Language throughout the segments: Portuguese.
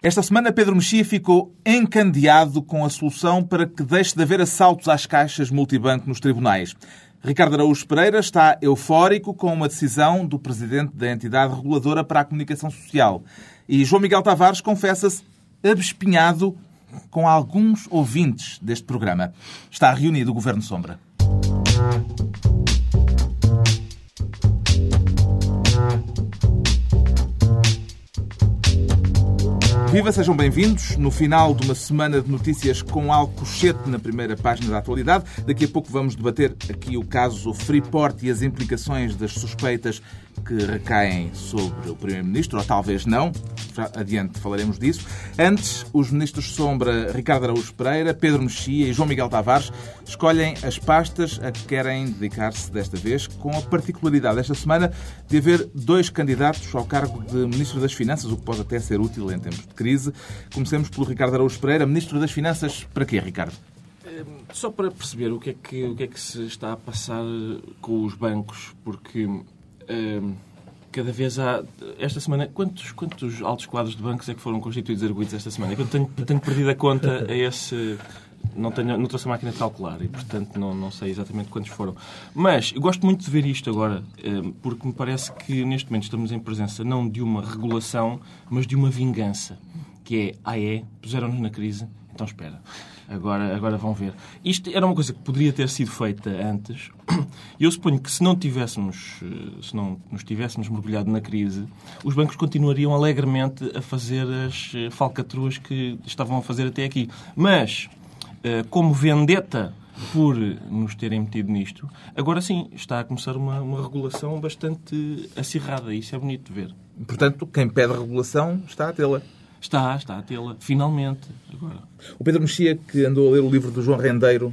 Esta semana, Pedro Mexia ficou encandeado com a solução para que deixe de haver assaltos às caixas multibanco nos tribunais. Ricardo Araújo Pereira está eufórico com uma decisão do presidente da entidade reguladora para a comunicação social. E João Miguel Tavares confessa-se abespinhado com alguns ouvintes deste programa. Está reunido o Governo Sombra. Viva, sejam bem-vindos. No final de uma semana de notícias com alcochete na primeira página da atualidade, daqui a pouco vamos debater aqui o caso Freeport e as implicações das suspeitas que recaem sobre o Primeiro-Ministro, ou talvez não. Já adiante falaremos disso. Antes, os ministros Sombra, Ricardo Araújo Pereira, Pedro Mexia e João Miguel Tavares escolhem as pastas a que querem dedicar-se desta vez, com a particularidade esta semana de haver dois candidatos ao cargo de Ministro das Finanças, o que pode até ser útil em tempos de crise. Comecemos pelo Ricardo Araújo Pereira. Ministro das Finanças, para quê, Ricardo? Só para perceber o que, é que, o que é que se está a passar com os bancos, porque cada vez há. Esta semana, quantos, quantos altos quadros de bancos é que foram constituídos arguídos esta semana? Eu tenho, tenho perdido a conta a esse. Não, tenho, não trouxe a máquina de calcular e, portanto, não, não sei exatamente quantos foram. Mas eu gosto muito de ver isto agora, porque me parece que neste momento estamos em presença não de uma regulação, mas de uma vingança. Que é, ah é, puseram-nos na crise, então espera. Agora, agora vão ver. Isto era uma coisa que poderia ter sido feita antes. E eu suponho que se não tivéssemos, eh, se não nos tivéssemos mergulhado na crise, os bancos continuariam alegremente a fazer as eh, falcatruas que estavam a fazer até aqui. Mas, eh, como vendetta por nos terem metido nisto, agora sim está a começar uma, uma regulação bastante acirrada. Isso é bonito de ver. Portanto, quem pede regulação está a tê-la. Está, está a tê-la, finalmente. Agora. O Pedro Mexia, que andou a ler o livro do João Rendeiro,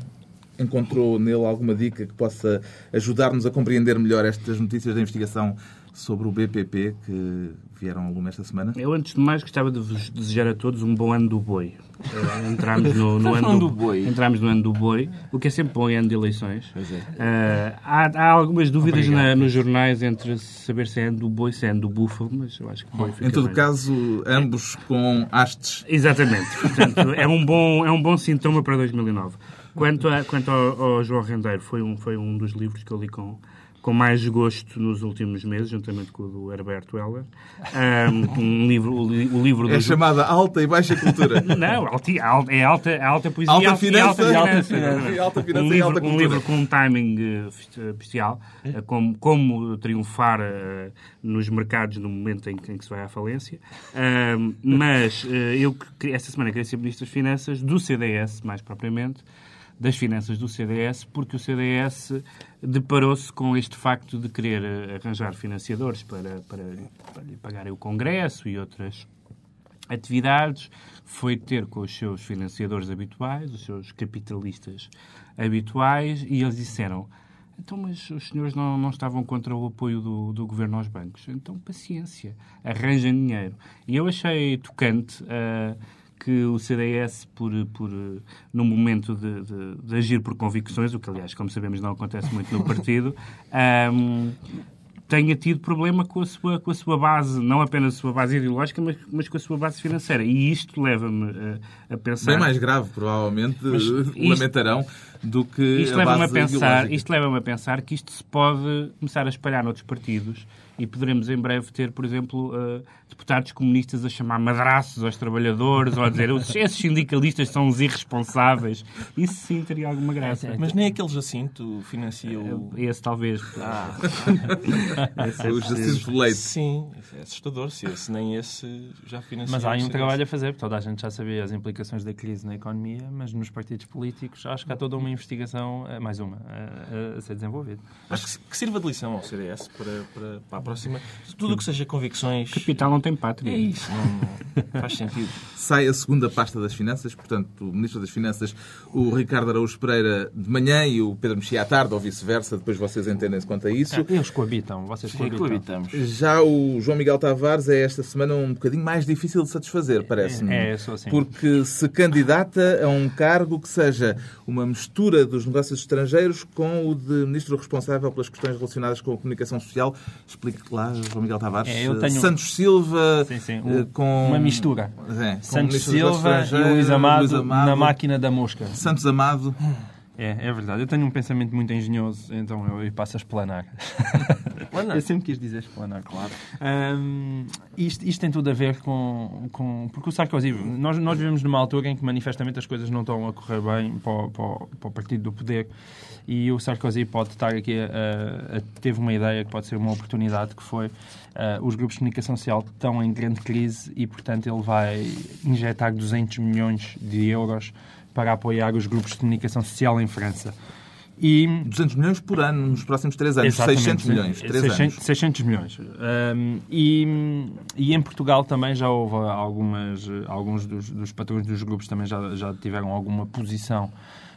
encontrou nele alguma dica que possa ajudar-nos a compreender melhor estas notícias da investigação sobre o BPP que vieram ao lume esta semana? Eu, antes de mais, gostava de vos desejar a todos um bom ano do boi. Uh, entramos no, no ano do, do, boi. Entramos no ano do boi, o que é sempre bom em ano de eleições. É. Uh, há, há, algumas dúvidas na, nos jornais entre saber se é ano do boi, se é ano do búfalo, mas eu acho que boi Em todo caso, ambos com hastes. Exatamente. Portanto, é um bom, é um bom sintoma para 2009. Quanto, a, quanto ao, ao João Rendeiro, foi um, foi um dos livros que eu li com, com mais gosto nos últimos meses, juntamente com o do Herberto Heller. Um, um livro, o, o livro é do... chamada Alta e Baixa Cultura. Não, alti, alta, é alta, alta poesia alta alta, finança, e alta finança. E alta finança um, livro, alta um livro com um timing uh, especial, uh, como, como triunfar uh, nos mercados no momento em, em, que se vai à falência. mas eu, esta semana, queria ser Ministro das Finanças, do CDS, mais propriamente, das finanças do CDS, porque o CDS deparou-se com este facto de querer eh, arranjar financiadores para, para, para lhe pagarem o Congresso e outras atividades, foi ter com os seus financiadores habituais, os seus capitalistas habituais, e eles disseram então, mas os senhores não, não estavam contra o apoio do, do governo aos bancos. Então, paciência, arranjem dinheiro. E eu achei tocante uh, que o CDS, por, por, no momento de, de, de, agir por convicções, o que, aliás, como sabemos, não acontece muito no partido, um, tenha tido problema com a, sua, com a sua base, não apenas a sua base ideológica, mas, mas com a sua base financeira. E isto leva-me a, a, pensar... Bem mais grave, provavelmente, isto, lamentarão, do que isto a leva a pensar Isto leva-me a pensar que isto se pode começar a espalhar noutros partidos e poderemos em breve ter, por exemplo, uh, deputados comunistas a chamar madraços aos trabalhadores ou a dizer esses sindicalistas são os irresponsáveis. Isso sim teria alguma graça. Mas nem aqueles Jacinto financiam o... Eh, esse talvez. Ah. esse é o Jacinto Leite. Sim, é assustador se esse, nem esse já financiou. Mas há aí um trabalho a fazer, toda a gente já sabia as implicações da crise na economia, mas nos partidos políticos acho que há toda uma investigação, eh, mais uma, a, a ser desenvolvida. Acho que, que sirva de lição ao CDS para, para, para próxima. Tudo o que seja convicções... Capital não tem pátria. É isso, não, não faz sentido. Sai a segunda pasta das Finanças, portanto, o Ministro das Finanças, o Ricardo Araújo Pereira de manhã e o Pedro Mexia à tarde, ou vice-versa, depois vocês entendem-se quanto a isso. É, eles coabitam, vocês coabitam. coabitamos. Já o João Miguel Tavares é esta semana um bocadinho mais difícil de satisfazer, parece-me. É, é, sou assim. Porque se candidata a um cargo que seja uma mistura dos negócios estrangeiros com o de Ministro responsável pelas questões relacionadas com a comunicação social. Explique lá, João Miguel Tavares. É, eu tenho- Santos Silva Sim, sim, eh, um- com... uma mistura. É, Santos Silva e Luís Amado, Luís Amado, na máquina da mosca. Santos Amado. É, é verdade. Eu tenho um pensamento muito engenhoso, então eu, eu passo a. Explanar. eu sempre quis dizer explanar, claro. Ahm, isto, isto tem tudo a ver com... com porque o Sarkozy... Nós, nós vivemos numa altura em que manifestamente as coisas não estão a correr bem para, o- para, o- para o partido do poder e o Sarkozy pode estar aqui a, a- teve uma ideia que pode ser uma oportunidade que foi ah, os grupos de comunicação social estão em grande crise e portanto ele vai injetar 200 milhões de euros para apoiar os grupos de comunicação social em França. E 200 milhões por ano nos próximos 3 anos. Exatamente, 600 sim. milhões. 3 600, anos. 600 milhões. Um, e, e em Portugal também já houve algumas, alguns dos, dos patrões dos grupos também já, já tiveram alguma posição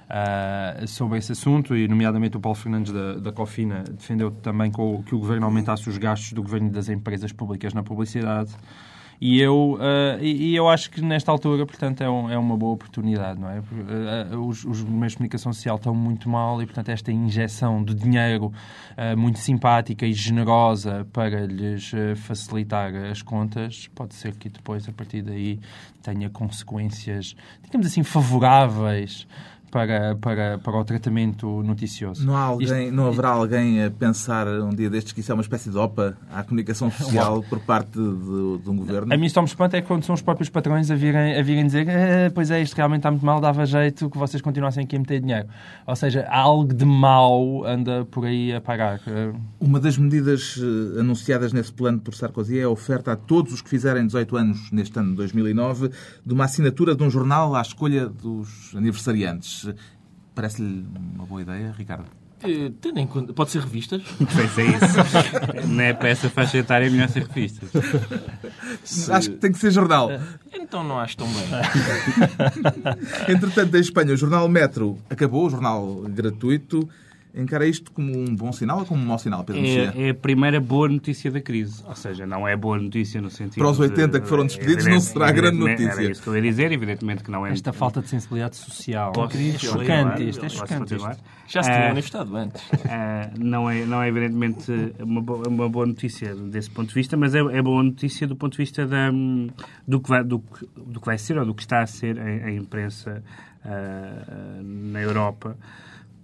ah, sobre esse assunto e, nomeadamente, o Paulo Fernandes da, da Cofina defendeu também com o- que o governo aumentasse os gastos do governo e das empresas públicas na publicidade. E eu, ah, e, e eu acho que nesta altura, portanto, é, um- é uma boa oportunidade, não é? Ah, os, os meios de comunicação social estão muito mal e, portanto, esta injeção de dinheiro ah, muito simpática e generosa para lhes facilitar as contas, pode ser que depois, a partir daí, tenha consequências, digamos assim, favoráveis para, para, para o tratamento noticioso. Não, há alguém, Isto- não haverá alguém a pensar um dia destes que isso é uma espécie de OPA à comunicação social por parte de, de um governo? A mim só me espanta é quando são os próprios patrões a virem, a virem dizer "Ah, pois é, isto realmente está muito mal, dava jeito que vocês continuassem aqui a meter dinheiro. Ou seja, algo de mau anda por aí a pagar. Ah, Uma das medidas eh, anunciadas nesse plano por Sarkozy é a oferta a todos os que fizerem 18 anos neste ano de 2009 de uma assinatura de um jornal à escolha dos aniversariantes. Parece-lhe uma boa ideia, Ricardo? Eh, Tendo em conta... Pode ser revistas? Pois é isso. Não é para essa faixa etária, é melhor ser revistas. Acho que tem que ser jornal. Então não acho tão bem. Entretanto, em Espanha, o jornal Metro acabou, o jornal gratuito. Encara isto como um bom sinal ou como um mau sinal, Pedro? É, é a primeira boa notícia da crise. Ou seja, não é boa notícia no sentido. Para os 80 de- que foram despedidos, não será grande notícia. Era isso que eu ia dizer, evidentemente que não é. esta falta de sensibilidade social. Posso é chocante isto, é chocante isto. Já se tinha Ah, manifestado antes. Ah, não, é, não é evidentemente uma boa, uma boa notícia desse ponto de vista, mas é, é boa notícia do ponto de vista da, do, que vai, do, do que vai ser ou do que está a ser a, a imprensa ah, na Europa.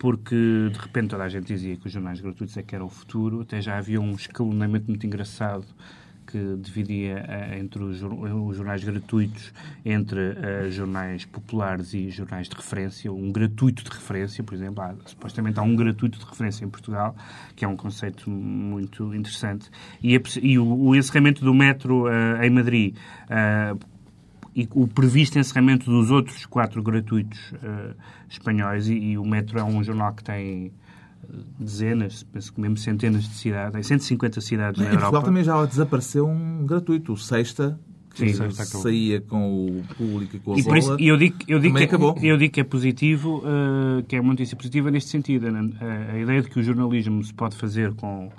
Porque de repente toda a gente dizia que os jornais gratuitos é que era o futuro, até já havia um escalonamento muito engraçado que dividia eh, entre os, os jornais gratuitos entre eh, jornais populares e jornais de referência, um gratuito de referência, por exemplo, há, supostamente há um gratuito de referência em Portugal, que é um conceito muito interessante, e, e o, o encerramento do metro eh, em Madrid e o previsto encerramento dos outros quatro gratuitos eh, espanhóis, e, e o Metro é um jornal que tem eh, dezenas, penso que mesmo centenas de cidades, tem 150 cidades Em na Portugal Europa. também já desapareceu um gratuito, o Sexta, que Sim, Sexta acabou. saía com o público e com a E isso eu digo, eu digo, que, acabou. é, eu digo que é positivo, eh, que é uma notícia positiva neste sentido. né? A, a ideia de que o jornalismo se pode fazer com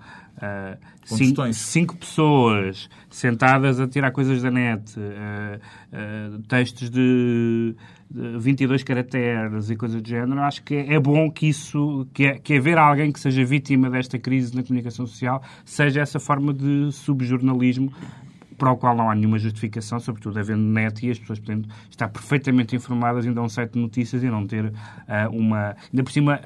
Com cinco, cinco pessoas sentadas a tirar coisas da net, eh, eh, textos de, de 22 caracteres e coisas do género, acho que é, é bom que isso, que, é, que haver alguém que seja vítima desta crise na comunicação social, seja essa forma de subjornalismo para o qual não há nenhuma justificação, sobretudo havendo net e as pessoas podendo estar perfeitamente informadas ainda a um site de notícias e não ter ah, uma... Ainda por cima,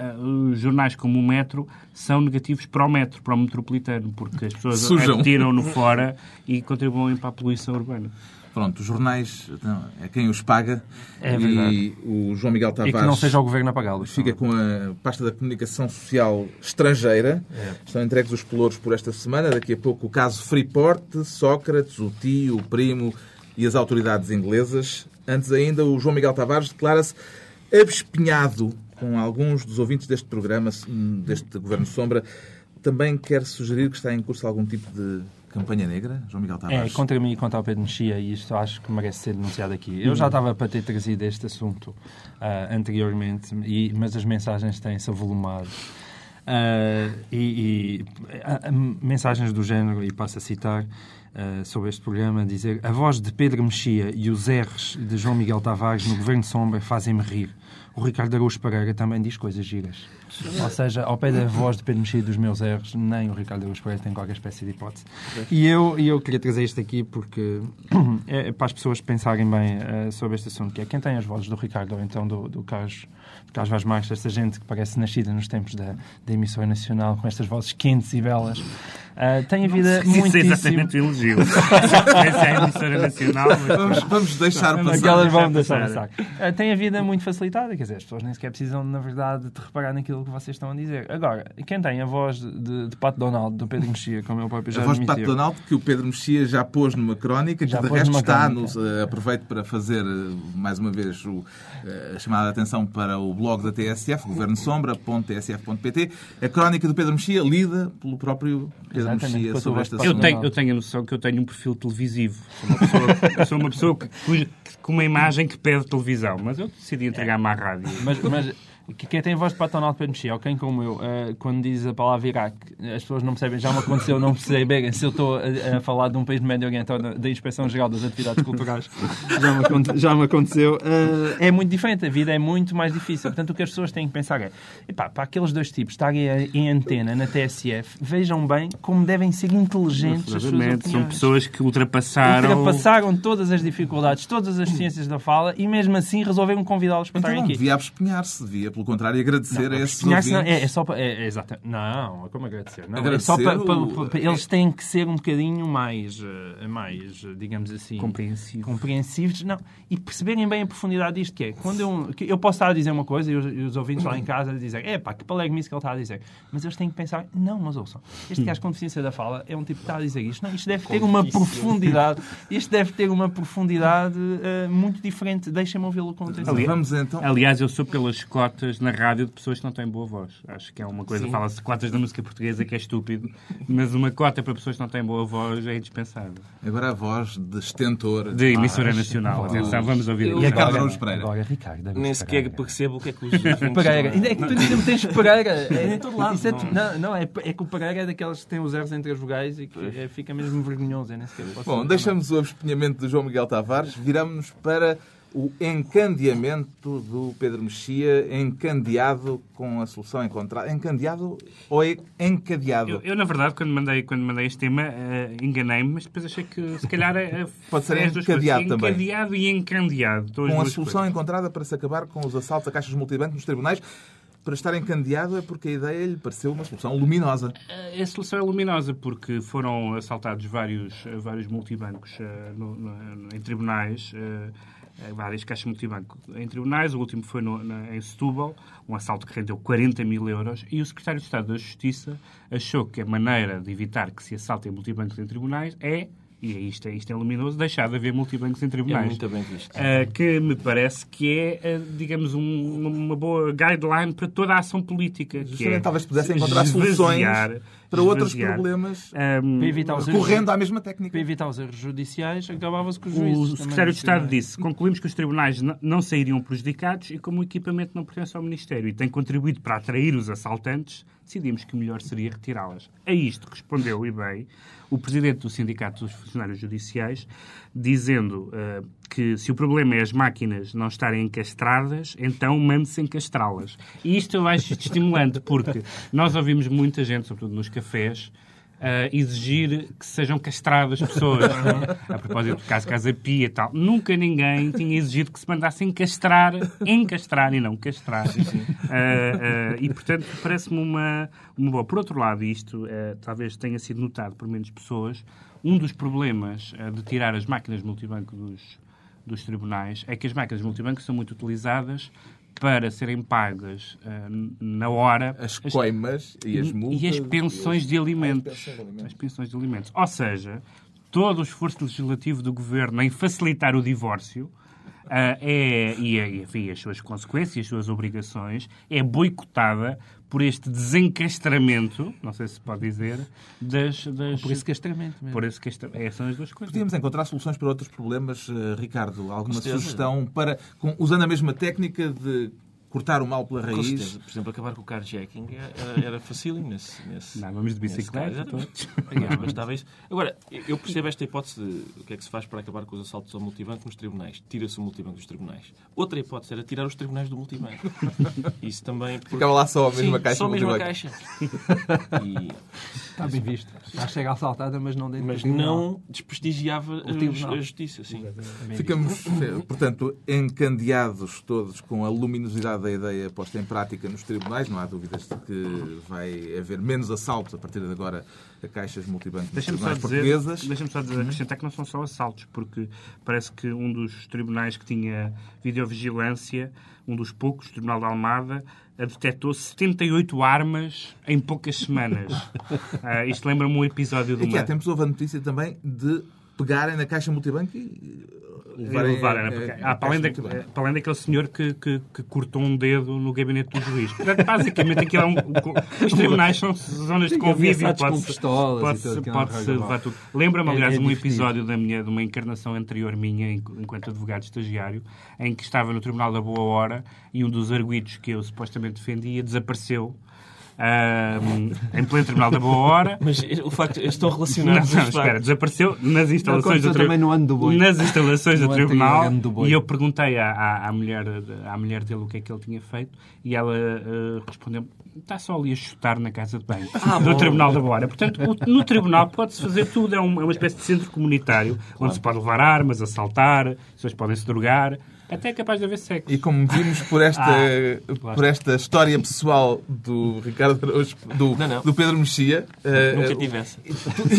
os jornais como o Metro são negativos para o Metro, para o metropolitano, porque as pessoas Sujam. tiram-no fora e contribuem para a poluição urbana. Pronto, os jornais então, é quem os paga. É E verdade. o João Miguel E Tavares que não seja o governo a pagá-los. fica com a pasta da comunicação social estrangeira. Estão entregues os pelouros por esta semana. Daqui a pouco o caso Freeport, Sócrates, o tio, o primo e as autoridades inglesas. Antes ainda, o João Miguel Tavares declara-se abespinhado com alguns dos ouvintes deste programa, deste Governo Sombra. Também quer sugerir que está em curso algum tipo de campanha negra, João Miguel É, Tavares? contra mim e contra o Pedro Mexia, e isto acho que merece ser denunciado aqui. Eu já estava para ter trazido este assunto ah, anteriormente, e- mas as mensagens têm-se avolumado. Ah, e, e, mensagens do género, e passo a citar, uh, sobre este programa, dizer a voz de Pedro Mexia e os R's de João Miguel Tavares no Governo Sombra fazem-me rir. O Ricardo Araújo Pereira também diz coisas giras. Ou seja, ao pé da voz de Pedro Mexia dos meus R's, nem o Ricardo Araújo Pereira tem qualquer espécie de hipótese. E eu, e eu queria trazer isto aqui porque é para as pessoas pensarem bem uh, sobre este assunto, que é quem tem as vozes do Ricardo ou então do, do Carlos Carlos Vaz Marques, esta gente que parece nascida nos tempos da, da emissora nacional, com estas vozes quentes e belas, uh, tem a vida muito. Isso é exatamente o elogio. Essa é a emissora nacional. Mas... Vamos, vamos deixar passar. Aquelas vão deixar passar. Uh, tem a vida muito facilitada, quer dizer, as pessoas nem sequer precisam, na verdade, de reparar naquilo que vocês estão a dizer. Agora, quem tem a voz de, de Pato Donald, do Pedro Mexia, como eu próprio já A voz admitiu, de Pato Donald, que o Pedro Mexia já pôs numa crónica, que já de resto está. Nos, uh, aproveito para fazer, mais uma vez, o, chamar a atenção para o blog da TSF, governosombra.tsf.pt, a crónica do Pedro Mexia, lida pelo próprio Pedro Mexia sobre esta eu tenho, eu tenho a noção que eu tenho um perfil televisivo. Sou uma pessoa, sou uma pessoa que, com uma imagem que pede televisão, mas eu decidi entregar-me à rádio. Mas, mas quem tem voz de patonal para mexer, ou quem como eu, uh, quando diz a palavra Iraque, as pessoas não percebem, já me aconteceu não perceberem se eu estou a, a, falar de um país do Médio Oriente ou da Inspeção Geral das Atividades Culturais. já, me, já me aconteceu. Uh, é muito diferente, a vida é muito mais difícil. Portanto, o que as pessoas têm que pensar é, epá, para aqueles dois tipos estarem em antena na TSF, vejam bem como devem ser inteligentes as suas opiniões. São pessoas que ultrapassaram... Ultrapassaram todas as dificuldades, todas as ciências da fala e mesmo assim resolveram convidá-los para então, estarem aqui. devia abespinhar-se, devia pelo contrário, agradecer não, a esses ouvintes. Não, é, é só para... É, é Não, como agradecer? Não, agradecer é só para, para, para, Eles têm que ser um bocadinho mais, eh, mais digamos assim... Compreensivos. Compreensivos. Não, e perceberem bem a profundidade disto que é. Quando eu, eu posso estar a dizer uma coisa e os, e os ouvintes lá em casa dizem é pá, que palegmice que ele está a dizer. Mas eles têm que pensar, não, mas ouçam, este gajo com deficiência da fala é um tipo que está a dizer isto. Não, isto deve ter uma profundidade, isto deve ter uma profundidade uh, muito diferente. Deixem-me ouvi-lo com atenção. Aliás, Vamos então. Aliás, eu sou pelas cotas na rádio de pessoas que não têm boa voz. Acho que é uma coisa, fala-se cotas da música portuguesa que é estúpido, mas uma cota para pessoas que não têm boa voz é indispensável. Agora a voz de estentor. De emissora ah, nacional. Atenção, vamos ouvir. E a Carla Ramos Pereira. Agora, Ricardo. Nem sequer percebo o que é que os. Pereira. Ainda é que tu ainda me tens Pereira. É, em todo lado. Isso é, não, não, é, é que o Pereira é daqueles que tem os erros entre as vogais e que é, fica mesmo vergonhoso. É, nem sequer Bom, deixamos o abespenhamento de João Miguel Tavares, viramos-nos para o encandeamento do Pedro Mexia, encandeado com a solução encontrada. Encandeado ou é encadeado? Eu, eu, na verdade, quando mandei, quando mandei este tema, uh, enganei-me, mas depois achei que se calhar é, pode ser encadeado também. Encadeado e encandeado. Com a solução coisas. encontrada para se acabar com os assaltos a caixas multibanco nos tribunais para estar encandeado é porque a ideia lhe pareceu uma solução luminosa. A solução é luminosa porque foram assaltados vários, vários multibancos uh, no, no, em tribunais. Uh, várias caixas multibanco em tribunais. O último foi no, na, em Setúbal, um assalto que rendeu 40 mil euros. E o secretário de Estado da Justiça achou que a maneira de evitar que se assaltem multibancos em tribunais é e é isto, é, isto é luminoso, deixar de haver multibancos em tribunais. É muito bem visto. Uh, que me parece que é, uh, digamos, um, uma boa guideline para toda a ação política. Justamente, é talvez pudessem encontrar soluções para outros problemas, um, correndo à mesma técnica. Para evitar os erros judiciais, acabava-se com os juízes. O secretário de Estado disse, concluímos que os tribunais não sairiam prejudicados e como o equipamento não pertence ao Ministério e tem contribuído para atrair os assaltantes, decidimos que melhor seria retirá-las. A isto respondeu, e bem, o presidente do Sindicato dos Funcionários Judiciais, dizendo uh, que se o problema é as máquinas não estarem encastradas, então mande-se encastrá-las. E isto acho estimulante, porque nós ouvimos muita gente, sobretudo nos cafés, uh, exigir que sejam castradas pessoas. a propósito do caso Casa Pia e tal. Nunca ninguém tinha exigido que se mandassem castrar, encastrar e não castrar. Uh, uh, e, portanto, parece-me uma, uma boa. Por outro lado, isto talvez tenha sido notado por menos pessoas. Um dos problemas de tirar as máquinas multibanco dos, dos tribunais é que as máquinas multibanco são muito utilizadas para serem pagas uh, na hora as coimas as, e as multas e as pensões de alimentos. As pensões de alimentos. Ou seja, todo o esforço legislativo do governo em facilitar o divórcio é, e, enfim, as suas consequências, as suas obrigações, é boicotada por este desencastramento, não sei se pode dizer, das... das por esse castramento mesmo. Por esse castramento. Essas são as duas coisas. Podíamos encontrar soluções para outros problemas, uh, Ricardo? Alguma sugestão para, com, usando a mesma técnica de cortar o mal pela Com raiz. certeza. Por exemplo, acabar com o carjacking era, era facílimo nesse, nesse, Não, vamos de nesse bicicleta. Bastava isso. Agora, eu percebo esta hipótese de o que é que se faz para acabar com os assaltos ao multibanco nos tribunais. Tira-se o multibanco dos tribunais. Outra hipótese era tirar os tribunais do multibanco. Isso também... porque- Ficava lá só a mesma Sim, caixa só a mesma multibanco. caixa. E- Está bem visto. Já chega assaltada, mas não dentro mas não desprestigiava a, a justiça. Sim. Ficamos, eh, portanto, encandeados todos com a luminosidade da ideia posta em prática nos tribunais. Não há dúvidas de que vai haver menos assaltos a partir de agora a caixas multibanco nos Deixa-me só, tribunais dizer, portuguesas. deixa só dizer, acrescentar que não são só assaltos, porque parece que um dos tribunais que tinha videovigilância, um dos poucos, o Tribunal da Almada, eh, detectou 78 armas em poucas semanas. Ah, isto lembra-me um episódio de E que há uma... tempos houve a notícia também de pegarem na caixa multibanco e levarem, levarem, a- né? Porque, a- a ah, para, além da- multibanco. para além daquele senhor que, que, que cortou um dedo no gabinete do juiz. Portanto, basicamente, aquilo é um, os tribunais são zonas de convívio. Pode-se pistolas pode pode mal. levar tudo. Lembra-me, É- aliás, é de um episódio da minha, de uma encarnação anterior minha, en- enquanto advogado estagiário, em que estava no Tribunal da Boa Hora e um dos arguidos que eu supostamente defendia desapareceu. Em pleno Tribunal da Boa Hora. Mas o facto estão Não, relacionados não, os espera, desapareceu nas instalações aconteceu do tri- também no ano do boi. Nas instalações No do tribunal ano do boi. e eu perguntei à, à, à mulher, à mulher dele o que é que ele tinha feito e ela eh, respondeu está só ali a chutar na casa de banho Ah, do bom. Tribunal da Boa Portanto, o- no Tribunal pode-se fazer tudo, é, um- é uma espécie de centro comunitário onde se pode levar armas, assaltar, as pessoas podem se drogar, até é capaz de haver sexo. E como vimos por esta, Ah, por esta história pessoal do Ricardo Araújo, do, Não, não. do Pedro Mexia, eh, Nunca eh, tivesse.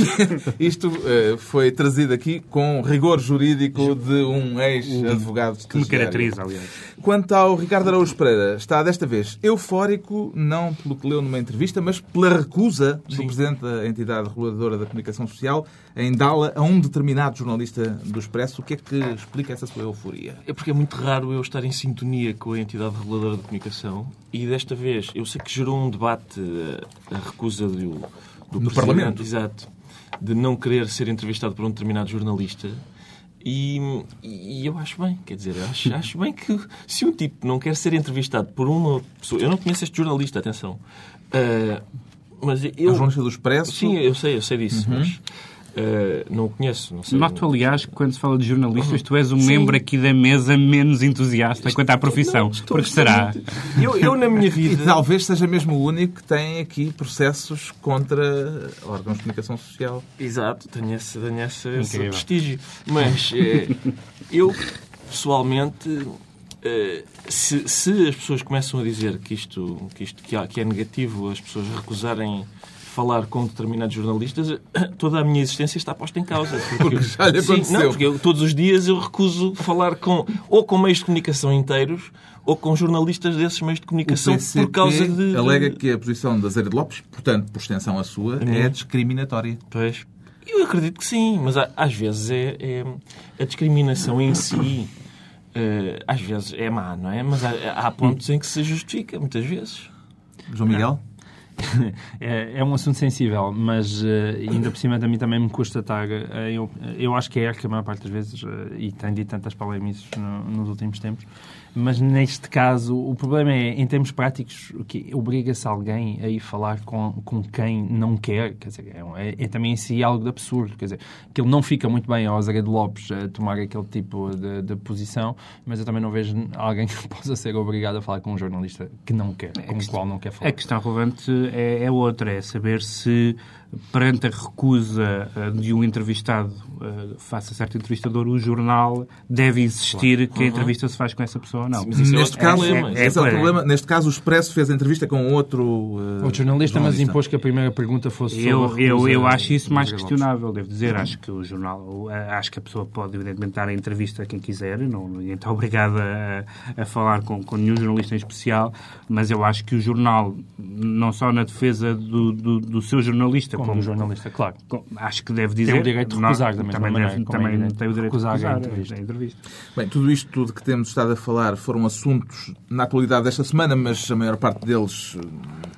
isto eh, foi trazido aqui com rigor jurídico de um ex-advogado Que me caracteriza, aliás. Quanto ao Ricardo Araújo Pereira, está desta vez eufórico, não pelo que leu numa entrevista, mas pela recusa do Presidente da entidade reguladora da comunicação social em dá-la a um determinado jornalista do Expresso. O que é que explica essa sua euforia? É porque é muito raro eu estar em sintonia com a entidade reguladora de comunicação e desta vez eu sei que gerou um debate eh, a recusa do, do No Presidente, Parlamento. Exato. De não querer ser entrevistado por um determinado jornalista. E, e eu acho bem, quer dizer, eu acho, acho bem que se um tipo não quer ser entrevistado por uma pessoa. Eu não conheço este jornalista, atenção. Ah, mas eu. um jornalista do Expresso. Sim, eu sei, eu sei disso, mas ah, não o conheço. Não sei. Noto, aliás, que quando se fala de jornalistas, tu és o membro aqui da mesa menos entusiasta quanto à profissão. Não, estou- porque estou será? Eu, eu, na minha E vida. talvez seja mesmo o único que tem aqui processos contra órgãos de comunicação social. Exato, tenho esse, tenho esse, esse prestígio. Mas eh, eu, pessoalmente, eh, se, se as pessoas começam a dizer que isto, que isto que, há- que é negativo, as pessoas recusarem falar com determinados jornalistas, toda a minha existência está posta em causa. Porque já lhe Sim, aconteceu. não, porque eu, todos os dias eu recuso falar com, ou com meios de comunicação inteiros ou com jornalistas desses meios de comunicação por causa de... alega que a posição da Zé de Lopes, portanto, por extensão a sua, é discriminatória. Pois. Eu acredito que sim, mas às vezes é, é- a discriminação em si eh, às vezes é má, não é? Mas há, há pontos em que se justifica, muitas vezes. João Miguel? É, é um assunto sensível, mas eh, ainda por cima a mim também me custa estar. eh, eu, eu acho que é que a maior parte das vezes, eh, e tem dito tantas polémicas no- nos últimos tempos, mas neste caso o problema é, em termos práticos, o que obriga-se alguém a ir falar com, com quem não quer. Quer dizer, é, é- é também em si algo de absurdo. Quer dizer, que ele não fica muito bem ao Azeredo Lopes a tomar aquele tipo de, de posição, mas eu também não vejo alguém que possa ser obrigado a falar com um jornalista que não quer, com o qual não quer falar. A questão relevante é, é outra, é saber se perante a recusa eh, de um entrevistado eh, face a certo entrevistador, o jornal deve insistir que a entrevista se faz com essa pessoa ou não. Mas isso é Neste outro caso, problema. esse é o é- problema. Neste caso, o Expresso fez a entrevista com outro. eh, Outro jornalista, mas impôs que a primeira pergunta fosse sobre Eu, a eu, eu acho isso mais questionável, devo dizer. Acho que o jornal, acho que a pessoa pode, evidentemente, dar a entrevista a quem quiser, não, ninguém está obrigado a, a falar com, com nenhum jornalista em especial, mas eu acho que o jornal, não só na defesa do, do, do seu jornalista, Como do jornalista, claro. com- acho que deve dizer. Tem o direito de não- recusar da mesma também, maneira deve- como é também evidente, tem o direito de recusar a recusar entrevista. a entrevista. Bem, tudo isto de que temos estado a falar foram assuntos na atualidade desta semana, mas a maior parte deles eh,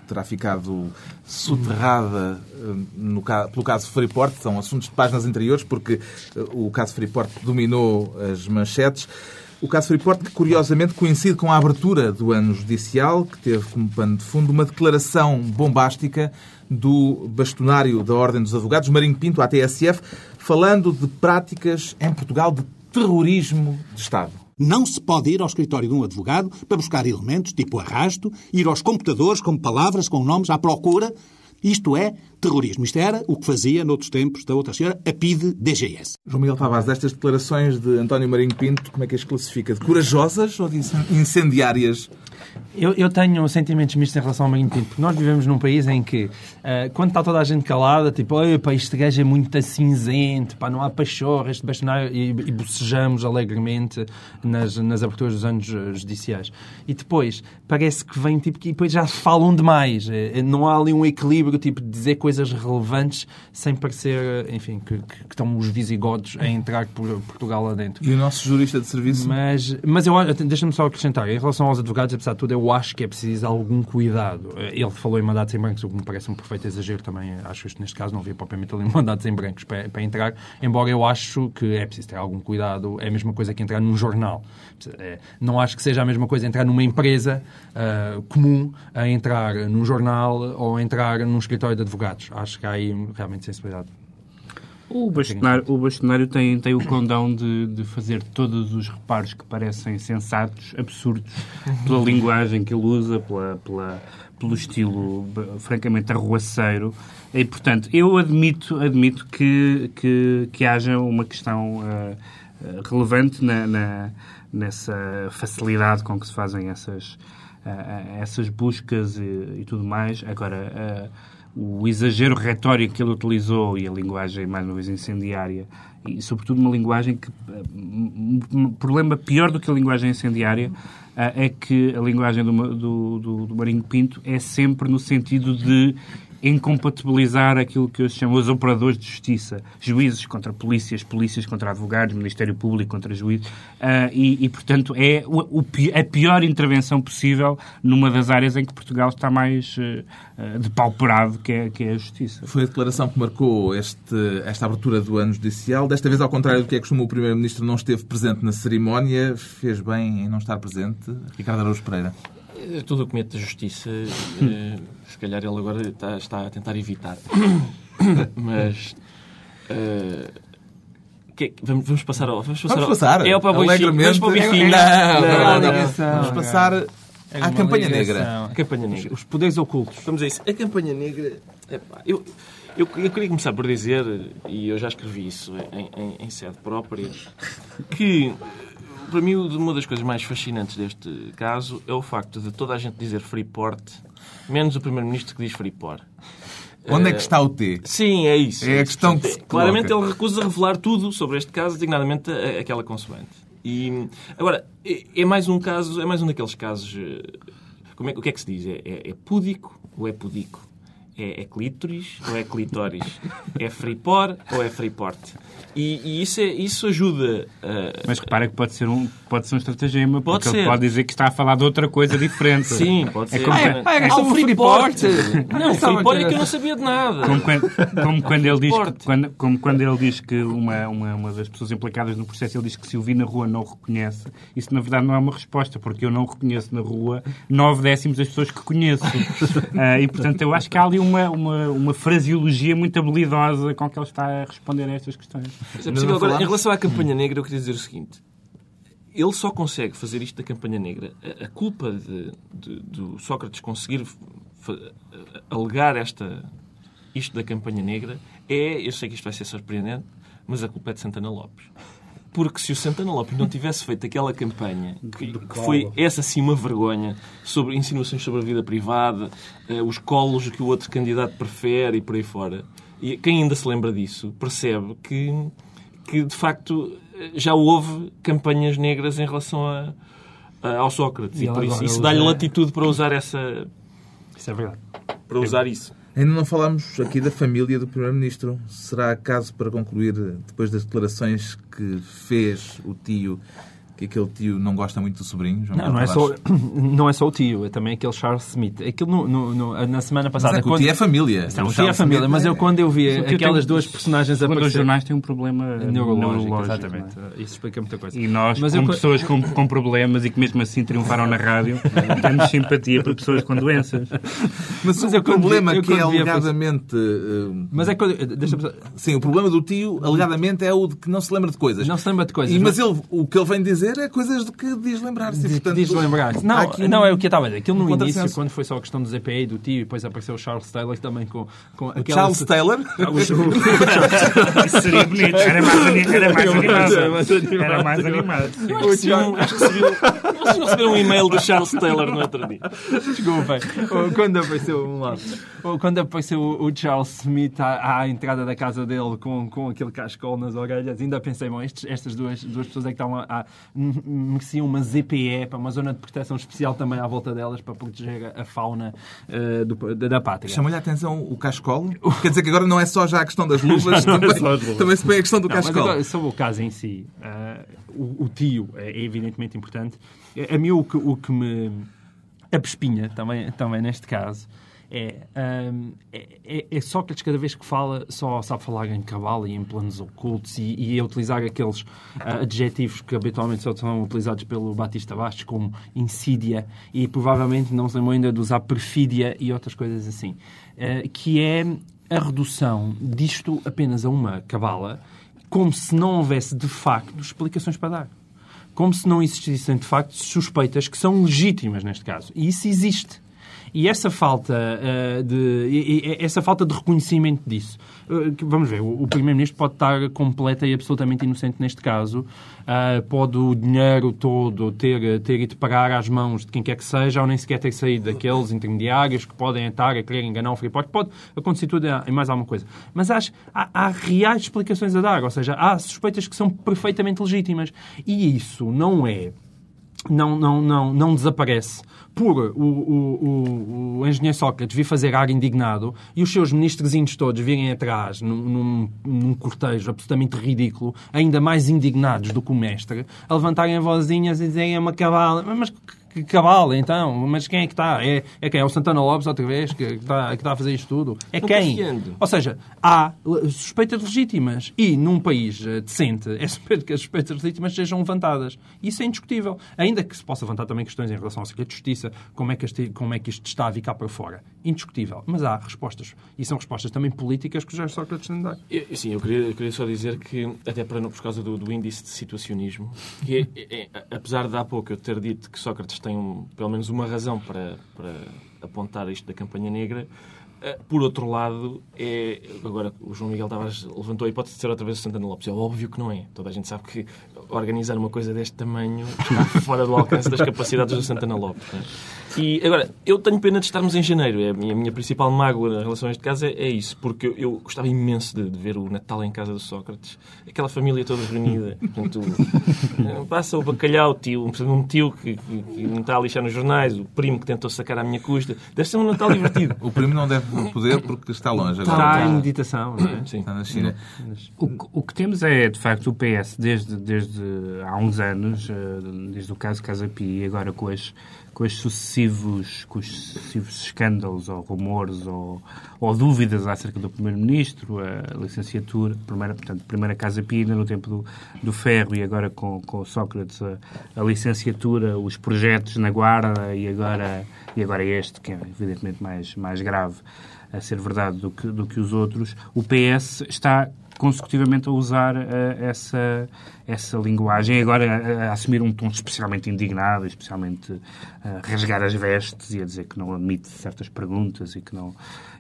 terá ficado soterrada eh, no, pelo caso Freeport. São assuntos de páginas anteriores, porque eh, o caso Freeport dominou as manchetes. O caso Freeport, que curiosamente coincide com a abertura do ano judicial, que teve como pano de fundo uma declaração bombástica do bastonário da Ordem dos Advogados, Marinho Pinto, à TSF, falando de práticas em Portugal de terrorismo de Estado. Não se pode ir ao escritório de um advogado para buscar elementos tipo arrasto, ir aos computadores com palavras, com nomes à procura. Isto é terrorismo. Isto era o que fazia, noutros tempos, da outra senhora, a PIDE-DGS. João Miguel Tavares, estas declarações de António Marinho Pinto, como é que as classifica? De corajosas ou de incendiárias? Eu, eu, tenho sentimentos mistos em relação ao Marinho Pinto, porque nós vivemos num país em que, uh, quando está toda a gente calada, tipo, pá, este gajo é muito cinzento, pá, não há pachorra, este bastonário, e, e bocejamos alegremente nas, nas aberturas dos anos judiciais. E depois, parece que vem, tipo, que depois já falam demais. Eh, não há ali um equilíbrio, tipo, de dizer coisas relevantes sem parecer, enfim, que, que, que estão os visigodos a entrar por Portugal lá dentro. E o nosso jurista de serviço? Mas, mas eu, deixa-me só acrescentar, em relação aos advogados, apesar tudo, eu acho que é preciso algum cuidado. Ele falou em mandatos em brancos, o que me parece um perfeito exagero também. Acho que neste caso não havia propriamente ali mandatos em brancos para, para entrar, embora eu acho que é preciso ter algum cuidado. É a mesma coisa que entrar num jornal. É, não acho que seja a mesma coisa entrar numa empresa uh, comum a entrar num jornal ou entrar num escritório de advogados. Acho que há aí realmente sensibilidade. O bastonário, o bastonário tem, tem o condão de, de fazer todos os reparos que parecem sensatos, absurdos, pela linguagem que ele usa, pela, pela, pelo estilo francamente arruaceiro. E, portanto, eu admito, admito que, que, que haja uma questão uh, relevante na, na, nessa facilidade com que se fazem essas, uh, essas buscas e, e, tudo mais. Agora. Uh, o exagero retórico que ele utilizou e a linguagem, mais uma vez, incendiária, e sobretudo uma linguagem que. Um problema pior do que a linguagem incendiária é que a linguagem do, do, do, do Marinho Pinto é sempre no sentido de incompatibilizar aquilo que eu chamo os operadores de justiça, juízes contra polícias, polícias contra advogados, Ministério Público contra juízes, uh, e, e, portanto, é o, o, a pior intervenção possível numa das áreas em que Portugal está mais uh, depauperado, que é, que é a justiça. Foi a declaração que marcou este, esta abertura do ano judicial. Desta vez, ao contrário do que é costume, o Primeiro-Ministro não esteve presente na cerimónia. Fez bem em não estar presente. Ricardo Araújo Pereira. Todo o documento da Justiça, eh, se calhar ele agora está, está a tentar evitar. Mas. Uh, que, vamos, vamos passar ao. Vamos passar. Vamos passar. É para o Vamos para o Bifinho. Não, não, não, Vamos passar à Campanha Negra. A Campanha Negra. Os poderes ocultos. Vamos a isso. A Campanha Negra. Epá, eu, eu, eu, queria começar por dizer, e eu já escrevi isso em, em, em sede própria, que para mim, uma das coisas mais fascinantes deste caso é o facto de toda a gente dizer Freeport, menos o Primeiro-Ministro que diz Freeport. Onde é que está o T? Sim, é isso. É a questão que se Claramente ele recusa revelar tudo sobre este caso, designadamente aquela consoante. E, agora, é, é mais um caso, é mais um daqueles casos... Eh, como é, o que é que se diz? É, é, é púdico ou é pudico? É, é clítoris ou é clitóris? É freeport ou é freeport? E, e isso, é, isso ajuda. Uh, Mas repara que pode ser um, pode ser um estratagema, pode porque ser. ele pode dizer que está a falar de outra coisa diferente. Sim, pode é ser. Como, é, é, é, é como freeport. Não, freeport é que eu não sabia de nada. Como quando, como quando ele diz que, quando, como quando ele diz que uma, uma, uma das pessoas implicadas no processo ele diz que se o vi na rua não o reconhece, isso na verdade não é uma resposta, porque eu não reconheço na rua nove décimos das pessoas que conheço. Uh, e portanto eu acho que há ali uma, uma, uma fraseologia muito habilidosa com que ele está a responder a estas questões. Mas é possível agora, em relação à campanha negra, eu queria dizer o seguinte. Ele só consegue fazer isto da campanha negra. A, culpa de, de, do Sócrates conseguir alegar esta, isto da campanha negra é, eu sei que isto vai ser surpreendente, mas a culpa é de Santana Lopes. Porque se o Santana Lopes não tivesse feito aquela campanha, que, que foi essa sim uma vergonha, sobre insinuações sobre a vida privada, eh, os colos que o outro candidato prefere e por aí fora, e quem ainda se lembra disso percebe que, que de facto já houve campanhas negras em relação a, a ao Sócrates. E, e por isso, isso dá-lhe latitude para usar essa. Isso é verdade. Para usar isso. Ainda não falamos aqui da família do Primeiro-Ministro. Será caso para concluir, depois das declarações que fez o tio que aquele tio não gosta muito do sobrinho? João Não, não é, só, não é só o tio, é também aquele Charles Smith. Aquilo no, no, no, na semana passada. Mas é que o tio é família. Não, o tio é família, mas eu quando eu vi aquelas duas personagens Segundo os aparecer... jornais têm um problema Neurológico, neurológico. exatamente. não é? Isso explica muita coisa. E nós, Mas como eu- pessoas com, com problemas e que mesmo assim triunfaram na rádio, temos simpatia por pessoas com doenças. Mas, Mas o quando vi- problema eu que é quando vi alegadamente... eh, Mas é quando... Deixa-me... Sim, o problema do tio, alegadamente, é o de que não se lembra de coisas. Não se lembra de coisas. E, mas ele, o que ele vem dizer é coisas de que diz lembrar-se. e, Diz, portanto, diz lembrar Não, um- não, é o que eu estava a dizer. Aquilo no um início, quando foi só a questão dos EPA e do tio, e depois apareceu o Charles Taylor também com, com aquela... Charles Taylor? Ah, o- o- Isso seria bonito. Era mais, ani- era mais animado. Era mais animado. Era mais animado. Eu acho que um- Vocês não receberam um e-mail do Charles Taylor no outro dia. Desculpem. Quando apareceu um lado. Ou Quando apareceu o Charles Smith à, à entrada da casa dele com, com aquele cascol nas orelhas, ainda pensei, bom, estes- estas duas, duas pessoas é que estavam a, mereciam uma ZPE, para uma zona de proteção especial também à volta delas para proteger a, fauna eh, do- da, da pátria. Chamou-lhe a atenção o cascolo? Quer dizer que agora não é só já a questão das luvas, também, as luvas. também se põe a questão do Não, mas cascolo. agora, sobre o caso em si, ah, o, o tio é, é evidentemente importante. A mim o que, o que me abespinha também, também neste caso é, ahm, é, é- é Sócrates cada vez que fala só sabe falar em cabala e em planos ocultos e, e a utilizar aqueles ah, adjetivos que habitualmente só são utilizados pelo Batista Bastos como insídia e provavelmente não se lembrou ainda de usar perfídia e outras coisas assim Ah, que é a redução disto apenas a uma cabala como se não houvesse de facto explicações para dar. Como se não existissem de facto suspeitas que são legítimas neste caso. E isso existe. E essa falta, eh, de, e- e- essa falta de reconhecimento disso. eh, vamos ver, o, o Primeiro-Ministro pode estar completa e absolutamente inocente neste caso. Ah, pode o dinheiro todo ter, ter ido parar às mãos de quem quer que seja ou nem sequer ter saído daqueles intermediários que podem estar a querer enganar o Freeport. Pode acontecer tudo e mais alguma coisa. Mas há, há, há reais explicações a dar. Ou seja, há suspeitas que são perfeitamente legítimas. E isso não é não, não, não, não desaparece por o, o, o, o engenheiro Sócrates vir fazer ar indignado e os seus ministrozinhos todos virem atrás num, num, num cortejo absolutamente ridículo, ainda mais indignados do que o mestre, a levantarem as vozinhas e dizerem é uma cabala. Mas que cabala, então? Mas quem é que está? É, é quem? É o Santana Lopes, outra vez, que está, que está a fazer isto tudo? É Não quem? confiando. Ou seja, há suspeitas legítimas e num país uh, decente é esperado que as suspeitas legítimas sejam levantadas. Isso é indiscutível. Ainda que se possa levantar também questões em relação ao segredo de justiça, como é que, este, como é que isto está a vir cá para fora. Indiscutível. Mas há respostas. E são respostas também políticas que o Jorge Sócrates tem de dar. Eu- Sim, eu queria, eu queria só dizer que, até para, por causa do, do índice de situacionismo, que é- é- é- apesar de há pouco eu ter dito que Sócrates tem um- pelo menos uma razão para, para apontar isto da campanha negra, eh, por outro lado, é, agora o João Miguel Tavares levantou a hipótese de ser outra vez o Santana Lopes. É óbvio que não é. Toda a gente sabe que organizar uma coisa deste tamanho está fora do alcance das capacidades do Santana Lopes. é? E agora, eu tenho pena de estarmos em janeiro. É a minha, a minha principal mágoa em relação a este caso é, é isso, porque eu, eu gostava imenso de, de ver o Natal em casa do Sócrates, aquela família toda reunida. Portanto, eh, passa o bacalhau, tio, um tio que, que, que não está a lixar nos jornais, o primo que tentou sacar à minha custa. Deve ser um Natal divertido. O primo não deve poder porque está longe agora. Está em meditação, não é? Sim. Está na China. O, que- o que temos é, de facto, o PS desde, desde há uns anos, eh, desde o caso Casa Pia e agora com as, com, as sucessivos, com os sucessivos escândalos ou rumores ou, ou dúvidas acerca do Primeiro-Ministro, a licenciatura, primeira, portanto, primeira Casa Pia ainda no tempo do, do Ferro e agora com, com Sócrates a, a licenciatura, os projetos na Guarda e agora, e agora este, que é evidentemente mais, mais grave a ser verdade do que, do que os outros, o PS está consecutivamente a usar eh, essa, essa linguagem, agora a, a assumir um tom especialmente indignado, especialmente a rasgar as vestes e a dizer que não admite certas perguntas e que, não,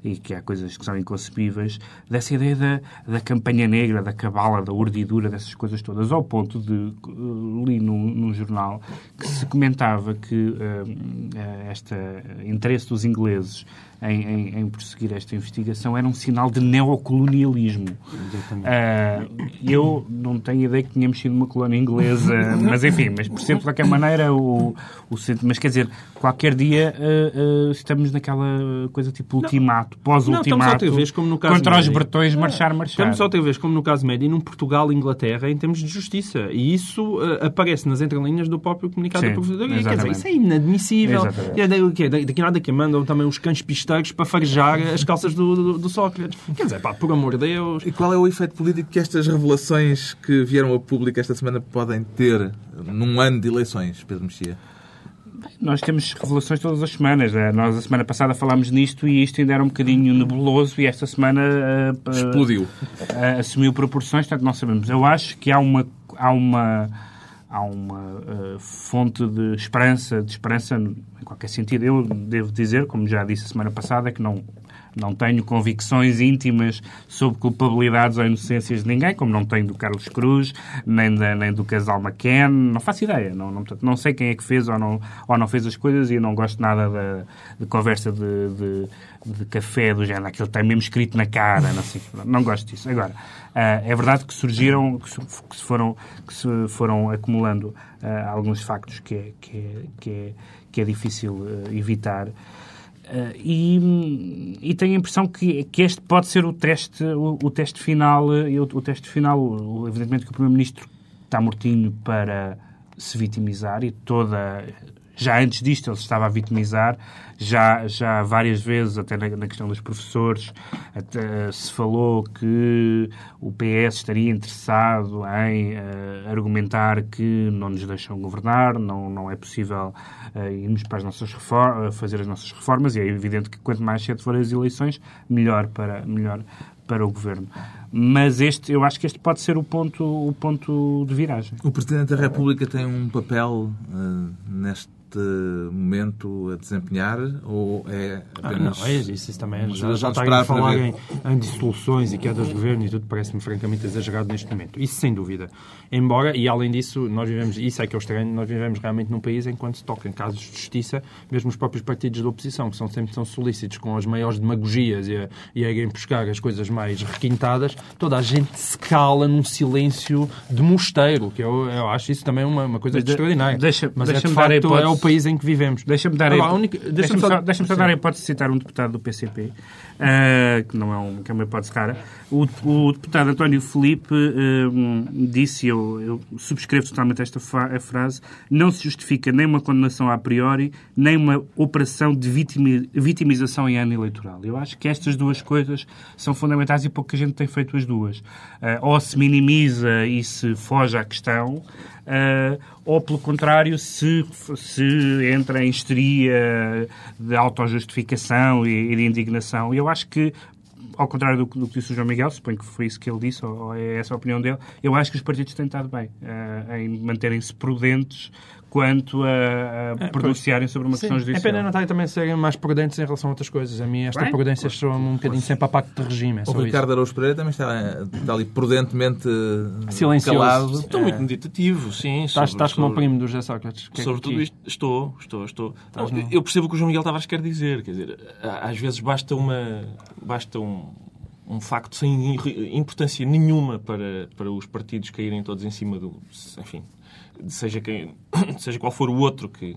e que há coisas que são inconcebíveis, dessa ideia da, da campanha negra, da cabala, da urdidura, dessas coisas todas, ao ponto de, eh, li num, num jornal que se comentava que eh, este interesse dos ingleses em, em, em prosseguir esta investigação era um sinal de neocolonialismo. Uh, eu não tenho ideia que tínhamos sido uma colónia inglesa, mas enfim, mas percebo de qualquer maneira o, o Mas quer dizer, qualquer dia uh, uh, estamos naquela coisa tipo ultimato, pós-ultimato, contra os bretões marchar, marchar. Estamos outra vez, como no caso médio, num Portugal-Inglaterra em termos de justiça. E isso aparece nas entrelinhas do próprio comunicado Sim, da Procuradoria. Quer dizer, isso é inadmissível. E, daqui a nada que mandam também os cães pisteiros para farejar as calças do, do, do Sócrates. Quer dizer, pá, por amor de Deus. E qual é o efeito político que estas revelações que vieram a público esta semana podem ter num ano de eleições, Pedro Mexia? Nós temos revelações todas as semanas. Né? Nós, a semana passada, falámos nisto e isto ainda era um bocadinho nebuloso e esta semana... Uh, Explodiu. Uh, assumiu proporções, portanto, não sabemos. Eu acho que há uma... Há uma há uma uh, fonte de esperança, de esperança em qualquer sentido. Eu devo dizer, como já disse a semana passada, que não não tenho convicções íntimas sobre culpabilidades ou inocências de ninguém, como não tenho do Carlos Cruz, nem, da, nem do casal McCann. Não faço ideia. Não, não, não sei quem é que fez ou não, ou não fez as coisas e não gosto nada da, de conversa de, de, de, café do género. Aquilo está mesmo escrito na cara. Não, sei, não gosto disso. Agora, uh, é verdade que surgiram, que se, foram, que se foram acumulando uh, alguns factos que é, que é, que é, que é difícil uh, evitar. Uh, e, e, tenho a impressão que, que este pode ser o teste, o, o teste final, uh, o, o, teste final, evidentemente que o Primeiro-Ministro está mortinho para se vitimizar e toda já antes disto ele se estava a vitimizar, já, já várias vezes, até na, na questão dos professores, até, se falou que o PS estaria interessado em uh, argumentar que não nos deixam governar, não, não é possível uh, irmos para as nossas reformas, fazer as nossas reformas, e é evidente que quanto mais cedo forem as eleições, melhor para, melhor para o governo. Mas este, eu acho que este pode ser o ponto, o ponto de viragem. O Presidente da República tem um papel uh, neste momento a desempenhar ou é apenas... Ah, não, é isso, isso também é, já, já está a falar em, em, dissoluções e quedas de governo e tudo parece-me francamente exagerado neste momento. Isso sem dúvida. Embora, e além disso, nós vivemos, isso é que é o estranho, nós vivemos realmente num país em que quando se toca em casos de justiça, mesmo os próprios partidos da oposição, que são sempre tão solícitos com as maiores demagogias e a, e a irem buscar as coisas mais requintadas, toda a gente se cala num silêncio de mosteiro, que eu, eu acho isso também uma, uma coisa de, extraordinária. Deixa, Mas deixa é, de facto, é o país em que vivemos. Deixa-me dar, a, única, deixa deixa só, deixa só dar a hipótese de citar um deputado do PCP, uh, eh, que não é, um, que é uma hipótese rara. O, o deputado António Felipe uh, disse, eu, eu, subscrevo totalmente esta fa frase, não se justifica nem uma condenação a priori, nem uma operação de vitimi vitimização em ano eleitoral. Eu acho que estas duas coisas são fundamentais e pouca gente tem feito as duas. Uh, ou se minimiza e se foge à questão, uh, ou, pelo contrário, se, se entra em histeria de autojustificação e, e de indignação. Eu acho que ao contrário do, do, que disse o João Miguel, suponho que foi isso que ele disse, ou, ou é essa a opinião dele, eu acho que os partidos têm estado bem uh, em manterem-se prudentes quanto a, a é, pronunciarem sobre uma Sim. questão judicial. É pena não estarem também serem mais prudentes em relação a outras coisas. A mim esta Bem, prudência soa um bocadinho sempre a pacto de regime. É o Ricardo isso. Araújo Pereira também está, está ali prudentemente Silencioso. calado. Estou é. muito meditativo, sim. Estás, sobre, estás como o primo do José Sócrates. Que sobre tudo isto, estou, estou, estou. Não, eu percebo o que o João Miguel Tavares quer dizer. Quer dizer, às vezes basta uma... Basta um, um facto sem importância nenhuma para, para os partidos caírem todos em cima do... Enfim, seja, quem, seja qual for o outro que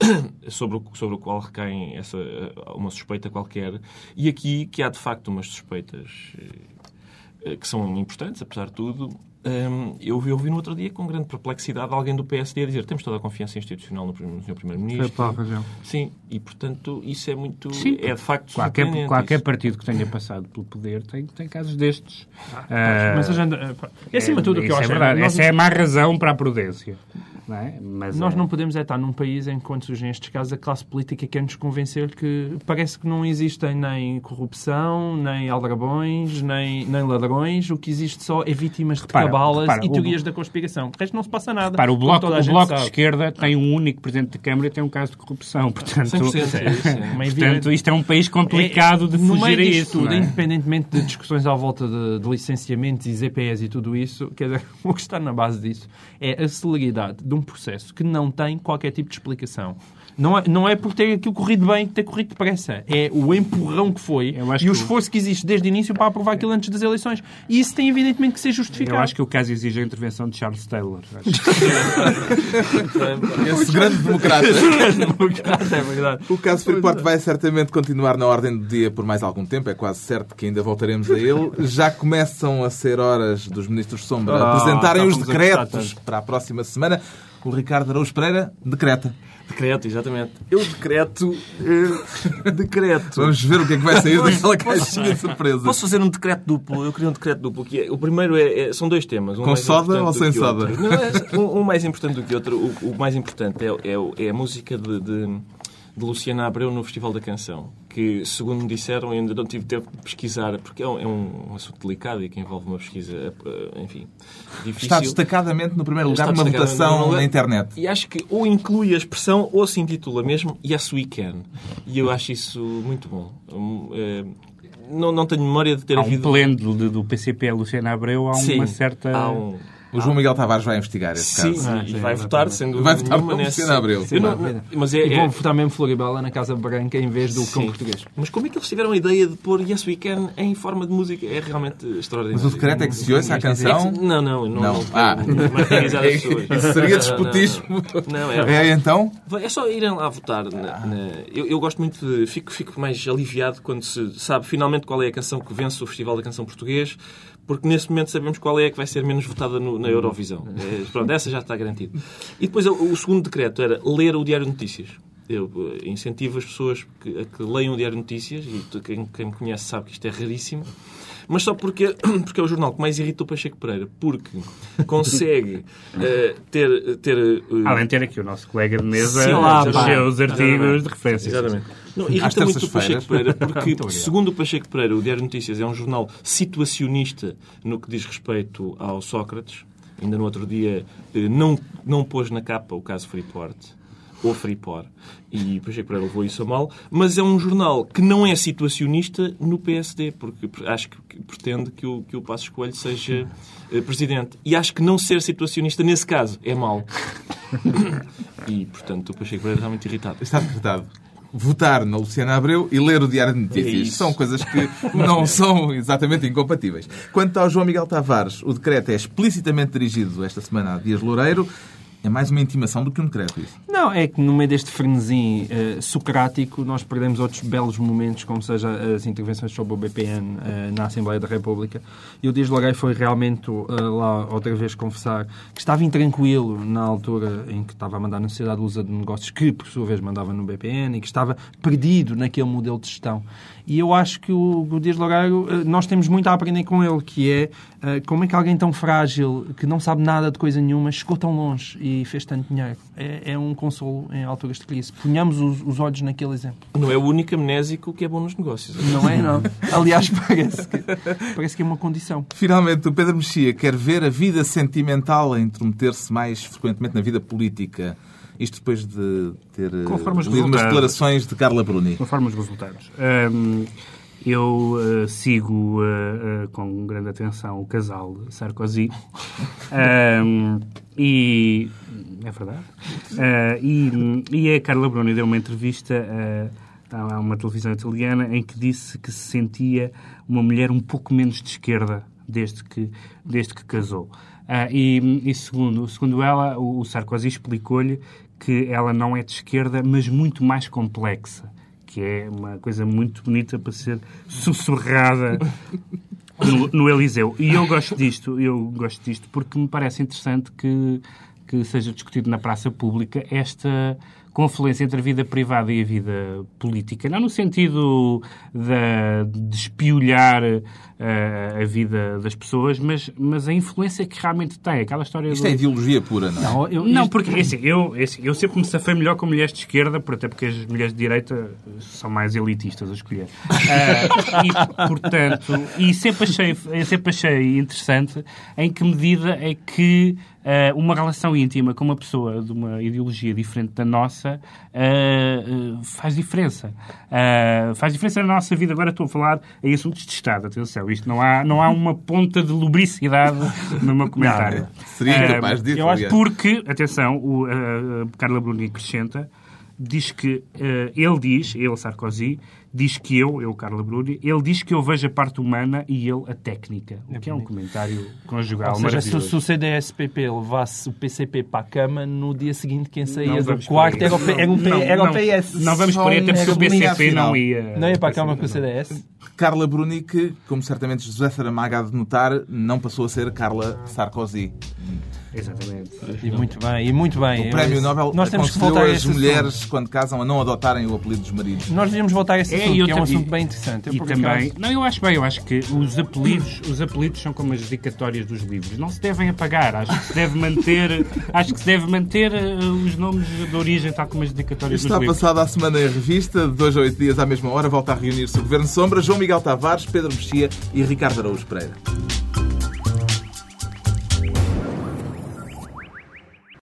sobre o, sobre o qual recai essa, uma suspeita qualquer. E aqui que há de facto umas suspeitas eh, que são importantes, apesar de tudo, eu ouvi no outro dia com grande perplexidade alguém do PSD a dizer temos toda a confiança institucional no, no Sr. Primeiro-Ministro. Sim, e portanto isso é muito. Sim, é de facto qualquer, qualquer partido que tenha passado pelo poder tem, tem casos destes. Ah, uh, mas a gente, é acima de tudo o que eu é acho. É verdade. Essa é a má razão para a prudência. Não é? Mas Nós é... não podemos é estar num país em que, quando surgem estes casos, a classe política quer nos convencer que parece que não existem nem corrupção, nem aldrabões, nem, nem ladrões. O que existe só é vítimas de repara, cabalas repara, e teorias o... da conspiração. O resto não se passa nada. Repara, o Bloco, o bloco de Esquerda tem um único Presidente de Câmara e tem um caso de corrupção. Portanto, 100%, é isso, é. portanto isto é um país complicado é, de fugir a isso. Tudo, é? Independentemente de discussões à volta de, de licenciamentos e ZPS e tudo isso, quer dizer, o que está na base disso é a celeridade de um processo que não tem qualquer tipo de explicação. Não é, não é por ter aquilo corrido bem que ter corrido depressa. É o empurrão que foi e o que o- esforço que existe desde o início para aprovar aquilo antes das eleições. E isso tem evidentemente que ser justificado. Eu acho que o caso exige a intervenção de Charles Taylor. Acho. Esse grande democrata. é verdade. O caso Freeport vai certamente continuar na ordem do dia por mais algum tempo. É quase certo que ainda voltaremos a ele. Já começam a ser horas dos ministros Sombra Ah, apresentarem os a gostar decretos para a próxima semana. O Ricardo Araújo Pereira decreta. Decreto, exatamente. Eu decreto. eh, decreto. Vamos ver o que é que vai sair Pois, daquela caixinha de surpresas. Posso fazer um decreto duplo? Eu queria um decreto duplo. Que é, o primeiro é, é- são dois temas. Um Com soda ou sem soda? Não, é, um, um mais importante do que outro. O, o mais importante é, é é a música de, de, de Luciana Abreu no Festival da Canção. Que, segundo me disseram, eu ainda não tive tempo de pesquisar, porque é um, é um assunto delicado e que envolve uma pesquisa, eh, enfim, difícil. Está destacadamente no primeiro lugar numa votação lugar. na internet. E acho que ou inclui a expressão ou se intitula mesmo Yes We Can. E eu acho isso muito bom. Hum, eh, Não, não tenho memória de ter Há um havido. pleno do, do PCP a Luciana Abreu, há Sim, uma certa... há um- O João Miguel Tavares vai investigar esse Sim, caso. e vai votar, sem dúvida Vai votar no nesse- Luciano Abreu. Eu não- mas é, E é- vão votar mesmo Floribela na Casa Branca em vez do cão Sim. português. Mas como é que eles tiveram a ideia de pôr Yes We Can em forma de música? É realmente extraordinário. Mas o decreto é que se ouça a canção? É que- Não, não, não. Não. não, Ah. não. Isso seria despotismo. Não, não. não, é, É então? É só irem lá votar. na- na- Eu, eu gosto muito de. Fico, fico mais aliviado quando se sabe finalmente qual é a canção que vence o Festival da Canção Português, porque nesse momento sabemos qual é a que vai ser menos votada no- na Eurovisão. É, pronto, essa já está garantida. E depois o, segundo decreto era ler o Diário de Notícias. Eu eh, incentivo as pessoas que, a que leiam o Diário de Notícias, e quem, quem me conhece sabe que isto é raríssimo. Mas só porque, porque é o jornal que mais irrita o Pacheco Pereira. Porque consegue eh, ter... ter eh, Além de ter aqui o nosso colega de mesa, Sim, lá, os seus artigos Exatamente. de referência. Exatamente. Não, irrita muito o. Pacheco Pereira porque, segundo o Pacheco Pereira, o Diário de Notícias é um jornal situacionista no que diz respeito ao Sócrates. Ainda no outro dia eh, não, não pôs na capa o caso Freeport ou Freeport e o Pacheco Pereira levou isso a mal, mas é um jornal que não é situacionista no PSD, porque acho que pretende que o, que o Passos Coelho seja eh, presidente. E acho que não ser situacionista nesse caso é mau. E, portanto, o Pacheco Pereira está muito irritado. Está decretado. Votar na Luciana Abreu e ler o Diário de É Notícias. isso. são coisas que não são exatamente incompatíveis. Quanto ao João Miguel Tavares, o decreto é explicitamente dirigido esta semana a Dias Loureiro. É mais uma intimação do que um decreto, isso. Não, é que no meio deste frenesim eh, socrático nós perdemos outros belos momentos, como seja as intervenções sobre o BPN eh, na Assembleia da República. E o Dias Loureiro foi realmente eh, lá outra vez confessar que estava intranquilo na altura em que estava a mandar na Sociedade de Lusa de Negócios, que por sua vez mandava no BPN, e que estava perdido naquele modelo de gestão. E eu acho que o, o Dias Loureiro, eh, nós temos muito a aprender com ele, que é eh, como é que alguém tão frágil, que não sabe nada de coisa nenhuma, chegou tão longe e fez tanto dinheiro. É, é um consolo em alturas de crise. Ponhamos os, os olhos naquele exemplo. Não é o único amnésico que é bom nos negócios. Não é, não. Aliás, parece que, parece que é uma condição. Finalmente, o Pedro Mexia quer ver a vida sentimental a intrometer-se mais frequentemente na vida política. Isto depois de ter eh, Conforme lido umas declarações de Carla Bruni. Conforme os resultados. Hum, eu uh, sigo uh, uh, com grande atenção o casal Sarkozy. Hum, e. É verdade. E, e a Carla Bruni deu uma entrevista a uma televisão italiana em que disse que se sentia uma mulher um pouco menos de esquerda desde que, desde que casou. Ah, e, e segundo, segundo ela, o, o Sarkozy explicou-lhe que ela não é de esquerda, mas muito mais complexa, que é uma coisa muito bonita para ser sussurrada no, no Eliseu. E eu gosto disto, eu gosto disto porque me parece interessante que, que seja discutido na praça pública esta confluência entre a vida privada e a vida política. Não no sentido de, de espiolhar uh, a vida das pessoas, mas, mas a influência que realmente tem. Aquela história Isto do... é ideologia pura, não é? Não, eu, Não, isto- porque assim, eu, assim, eu sempre me safei melhor com mulheres de esquerda, por- até porque as mulheres de direita são mais elitistas a escolher. Ah, e, portanto, e sempre achei, sempre achei interessante em que medida é que uh, uma relação íntima com uma pessoa de uma ideologia diferente da nossa uh, faz diferença. faz diferença na nossa vida. Agora estou a falar em assuntos de Estado, atenção. Isto não há, não há uma ponta de lubricidade no meu comentário. Não, seria capaz disso. Eu acho porque, atenção, o, Carla Bruni acrescenta diz que uh, ele diz, ele Sarkozy, diz que eu, eu Carla Bruni, ele diz que eu vejo a parte humana e ele a técnica. O é que é um comentário conjugal Ou seja, se, se o CDS-PP levasse o PCP para a cama, no dia seguinte quem saía do quarto era o, era o, não, era o PS. Não, não vamos por aí, até porque o PCP não ia... Não ia para a cama com o CDS? Carla Bruni, que, como certamente José Saramago há de notar, não passou a ser Carla Sarkozy. Exatamente. E muito bem, e muito bem. O Prémio Nobel Nós temos que voltar as mulheres, assunto. quando casam, a não adotarem o apelido dos maridos. Nós devíamos voltar a esse é, assunto, que é um assunto bem interessante. Eu, e também... Não, eu acho bem, eu acho que os apelidos, os apelidos são como as dedicatórias dos livros. Não se devem apagar. Acho que se deve manter, acho que se deve manter uh, os nomes de origem, tal como as dedicatórias Está dos livros. Está passada a semana em revista, de dois a oito dias à mesma hora, volta a reunir-se o Governo Sombra, João Miguel Tavares, Pedro Mexia e Ricardo Araújo Pereira.